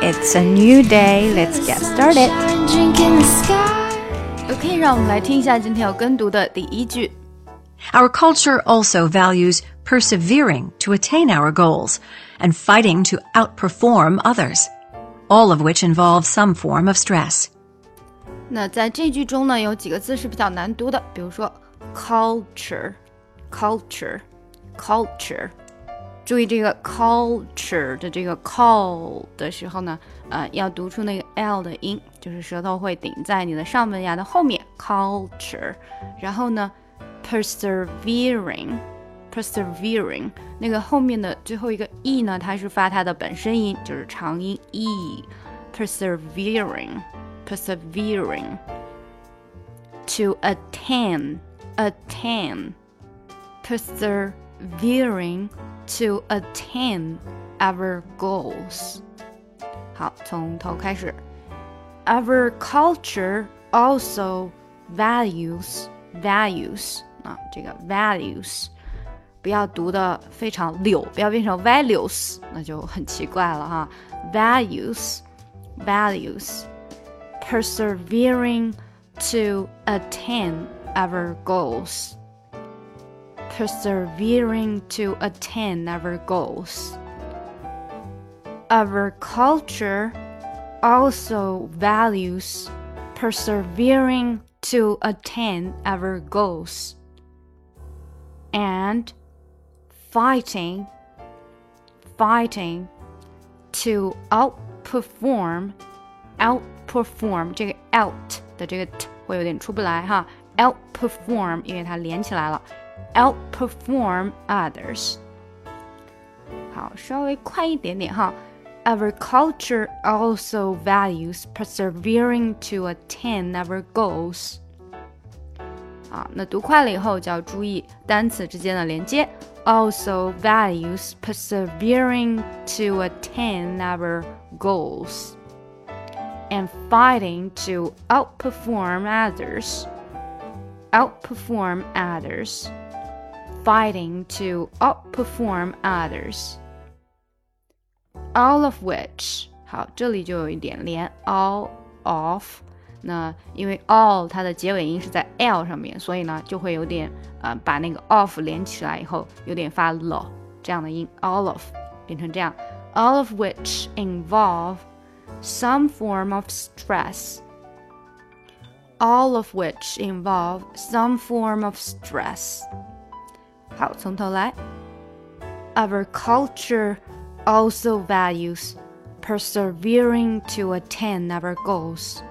It's a new day. Let's get started. OK，让我们来听一下今天要跟读的第一句。Our culture also values persevering to attain our goals and fighting to outperform others, all of which involve some form of stress. 那在这句中呢，有几个字是比较难读的，比如说 culture，culture，culture。 注意这个 culture 的这个 call 的时候呢，呃，要读出那个 l 的音，就是舌头会顶在你的上门牙的后面。culture，然后呢，persevering，persevering，那个后面的最后一个 e 呢，它是发它的本声音，就是长音 e，persevering，persevering。To attain, attain, persevering to attain our goals. 好，从头开始。Our culture also values values 啊，这个 values 不要读的非常溜，不要变成 values，那就很奇怪了哈。Values values persevering to attain our goals persevering to attain our goals. Our culture also values persevering to attain our goals and fighting fighting to outperform outperform 这个 out 的这个 t 会有点出不来哈，outperform 因为它连起来了。 outperform others. 好，稍微快一点点哈。Our culture also values persevering to attain our goals. 啊，那读快了以后就要注意单词之间的连接。Also values persevering to attain our goals and fighting to outperform others. Outperform others fighting to outperform others. All of which 好，这里就有一点连 all of。那因为 all 它的结尾音是在 l 上面，所以呢就会有点呃把那个 of 连起来以后有点发 l 这样的音，all of 变成这样，all of which involve some form of stress. All of which involve some form of stress. 好，从头来。Our culture also values persevering to attain our goals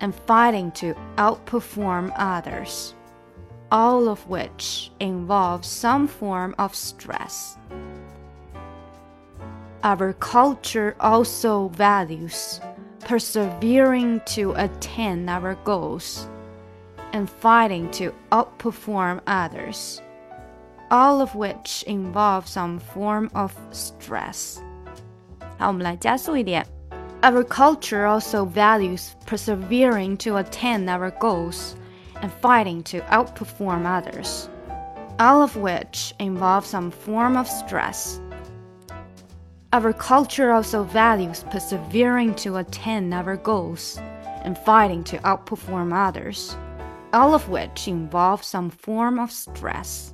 and fighting to outperform others, all of which involve some form of stress. Our culture also values persevering to attain our goals and fighting to outperform others all of which involve some form of stress. 好，我们来加速一点。Our culture also values persevering to attain our goals and fighting to outperform others, all of which involve some form of stress. Our culture also values persevering to attain our goals and fighting to outperform others, all of which involve some form of stress.